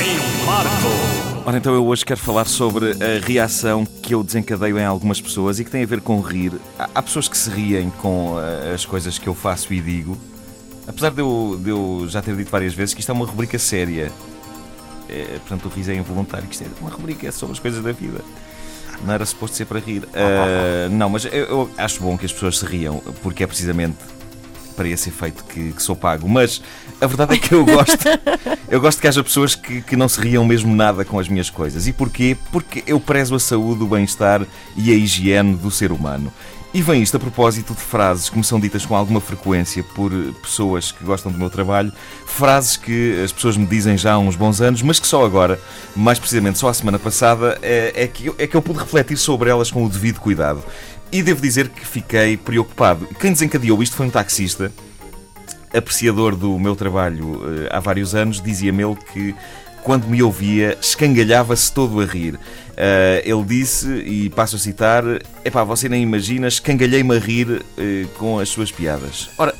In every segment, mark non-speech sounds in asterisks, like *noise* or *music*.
em Marco. Ora, então eu hoje quero falar sobre a reação que eu desencadeio em algumas pessoas e que tem a ver com rir. Há, pessoas que se riem com uh, as coisas que eu faço e digo. Apesar de eu, de eu já ter dito várias vezes que isto é uma rubrica séria. É, portanto, o riso é involuntário, que isto é uma rubrica sobre as coisas da vida. Não era suposto ser para rir. Uh, não, mas eu, eu acho bom que as pessoas se riam, porque é precisamente para esse efeito que, que, sou pago. Mas a verdade é que eu gosto, eu gosto que haja pessoas que, que não se riam mesmo nada com as minhas coisas. E porquê? Porque eu prezo a saúde, o bem-estar e a higiene do ser humano. E vem isto a propósito de frases que me são ditas com alguma frequência por pessoas que gostam do meu trabalho, frases que as pessoas me dizem já há uns bons anos, mas que só agora, mais precisamente só a semana passada, é, é, que, eu, é que eu pude refletir sobre elas com o devido cuidado. E devo dizer que fiquei preocupado. Quem desencadeou isto foi um taxista, apreciador do meu trabalho eh, há vários anos, dizia-me ele que quando me ouvia, escangalhava-se todo a rir. Uh, ele disse, e passo a citar: Epá, você nem imagina, escangalhei-me a rir uh, com as suas piadas. Ora,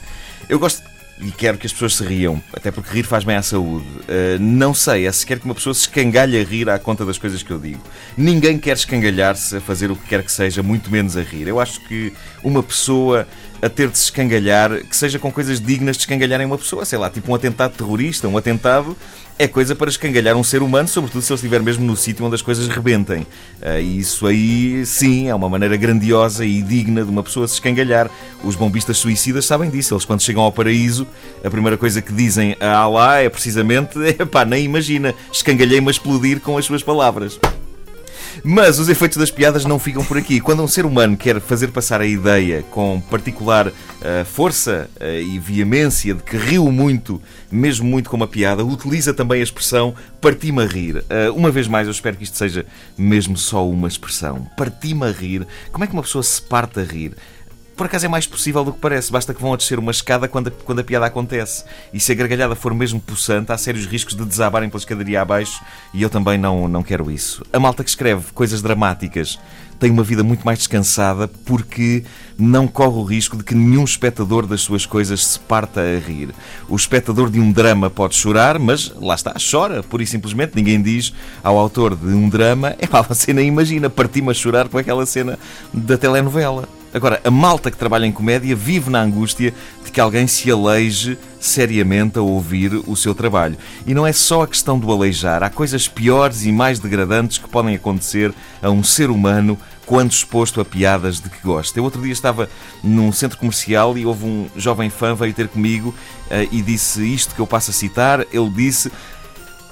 eu gosto e quero que as pessoas se riam, até porque rir faz bem à saúde. Uh, não sei, é sequer que uma pessoa se escangalhe a rir à conta das coisas que eu digo. Ninguém quer escangalhar-se a fazer o que quer que seja, muito menos a rir. Eu acho que uma pessoa a ter de se escangalhar, que seja com coisas dignas de escangalharem uma pessoa, sei lá, tipo um atentado terrorista, um atentado é coisa para escangalhar um ser humano, sobretudo se ele estiver mesmo no sítio onde as coisas rebentem. Uh, e isso aí, sim, é uma maneira grandiosa e digna de uma pessoa se escangalhar. Os bombistas suicidas sabem disso. Eles, quando chegam ao paraíso, a primeira coisa que dizem a Allah é precisamente: *laughs* pá, nem imagina, escangalhei-me a explodir com as suas palavras. Mas os efeitos das piadas não ficam por aqui. Quando um ser humano quer fazer passar a ideia com particular uh, força uh, e veemência de que riu muito, mesmo muito com uma piada, utiliza também a expressão parti-me a rir. Uh, uma vez mais, eu espero que isto seja mesmo só uma expressão. Parti-me a rir. Como é que uma pessoa se parte a rir? Por acaso é mais possível do que parece. Basta que vão a descer uma escada quando a, quando a piada acontece. E se a gargalhada for mesmo possante, há sérios riscos de desabarem pela escadaria abaixo e eu também não, não quero isso. A malta que escreve coisas dramáticas tem uma vida muito mais descansada porque não corre o risco de que nenhum espectador das suas coisas se parta a rir. O espectador de um drama pode chorar, mas lá está, chora, pura e simplesmente. Ninguém diz ao autor de um drama: é pá, você nem imagina, parti-me a chorar com aquela cena da telenovela. Agora, a malta que trabalha em comédia vive na angústia de que alguém se aleije seriamente a ouvir o seu trabalho. E não é só a questão do aleijar, há coisas piores e mais degradantes que podem acontecer a um ser humano quando exposto a piadas de que gosta. Eu outro dia estava num centro comercial e houve um jovem fã veio ter comigo uh, e disse isto que eu passo a citar. Ele disse.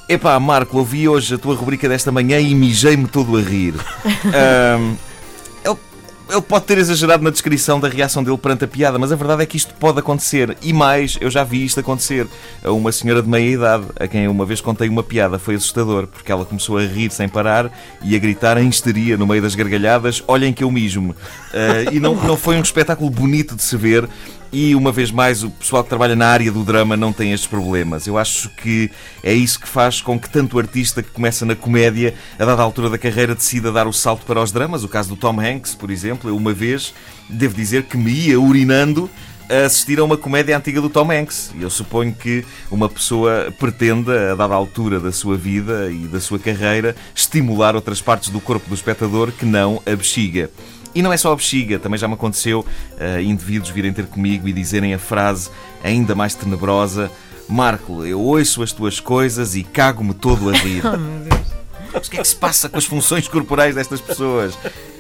Epá, Marco, ouvi hoje a tua rubrica desta manhã e mijei-me todo a rir. *laughs* um, ele pode ter exagerado na descrição da reação dele perante a piada, mas a verdade é que isto pode acontecer. E mais, eu já vi isto acontecer a uma senhora de meia idade, a quem uma vez contei uma piada. Foi assustador, porque ela começou a rir sem parar e a gritar em histeria no meio das gargalhadas: Olhem que eu mijo-me. Uh, e não, não foi um espetáculo bonito de se ver, e uma vez mais, o pessoal que trabalha na área do drama não tem estes problemas. Eu acho que é isso que faz com que tanto artista que começa na comédia, a dada altura da carreira, decida dar o salto para os dramas. O caso do Tom Hanks, por exemplo, eu uma vez devo dizer que me ia urinando a assistir a uma comédia antiga do Tom Hanks. E eu suponho que uma pessoa pretenda, a dada altura da sua vida e da sua carreira, estimular outras partes do corpo do espectador que não a bexiga. E não é só a bexiga, também já me aconteceu uh, indivíduos virem ter comigo e dizerem a frase ainda mais tenebrosa: Marco, eu ouço as tuas coisas e cago-me todo a rir. *laughs* oh, meu Deus. Mas o que é que se passa com as funções corporais destas pessoas?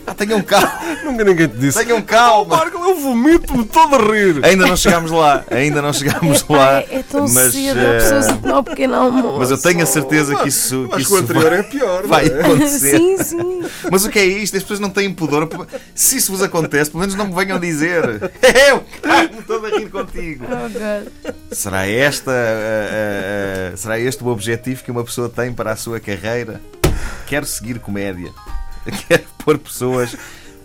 Ah, tenham calma. *laughs* Nunca ninguém te disse. Tenham calma. Marco, eu vomito-me todo a rir. Ainda não chegámos lá. Ainda não chegámos é, lá. É, tão mas, cedo, uh... pessoas a tomar um pequeno almoço. Mas eu tenho a certeza que isso. Que isso o anterior vai, é pior. Vai é? acontecer. sim, sim. Mas o que é isto? As pessoas não têm pudor. Se isso vos acontece, pelo menos não me venham dizer. *laughs* Eu cago-me todo a rir contigo. Oh, será esta. Uh, uh, será este o objetivo que uma pessoa tem para a sua carreira? Quero seguir comédia. *laughs* Quero pôr pessoas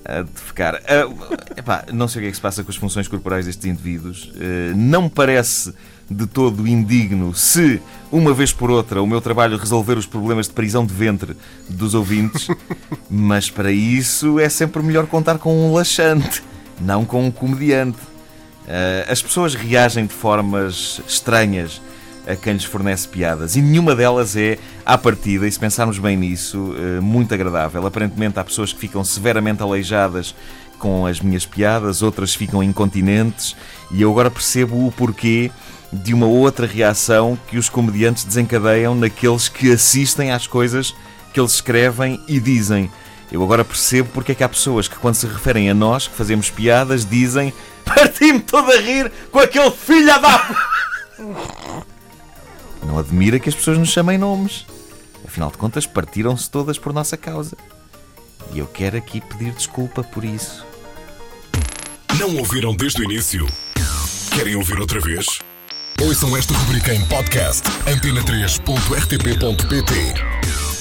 a defecar. Uh, epá, não sei o que é que se passa com as funções corporais destes indivíduos. Uh, não me parece de todo indigno se, uma vez por outra, o meu trabalho resolver os problemas de prisão de ventre dos ouvintes, *laughs* mas para isso é sempre melhor contar com um laxante, não com um comediante. Uh, as pessoas reagem de formas estranhas a quem lhes fornece piadas. E nenhuma delas é, à partida, e se pensarmos bem nisso, eh, muito agradável. Aparentemente há pessoas que ficam severamente aleijadas com as minhas piadas, outras ficam incontinentes, e eu agora percebo o porquê de uma outra reação que os comediantes desencadeiam naqueles que assistem às coisas que eles escrevem e dizem. Eu agora percebo porque é que há pessoas que, quando se referem a nós, que fazemos piadas, dizem Parti-me todo a rir com aquele filho da. *laughs* Não admira que as pessoas nos chamem nomes. Afinal de contas, partiram-se todas por nossa causa. E eu quero aqui pedir desculpa por isso. Não ouviram desde o início? Querem ouvir outra vez? Ouçam esta rubrica em podcast antena3.rtp.pt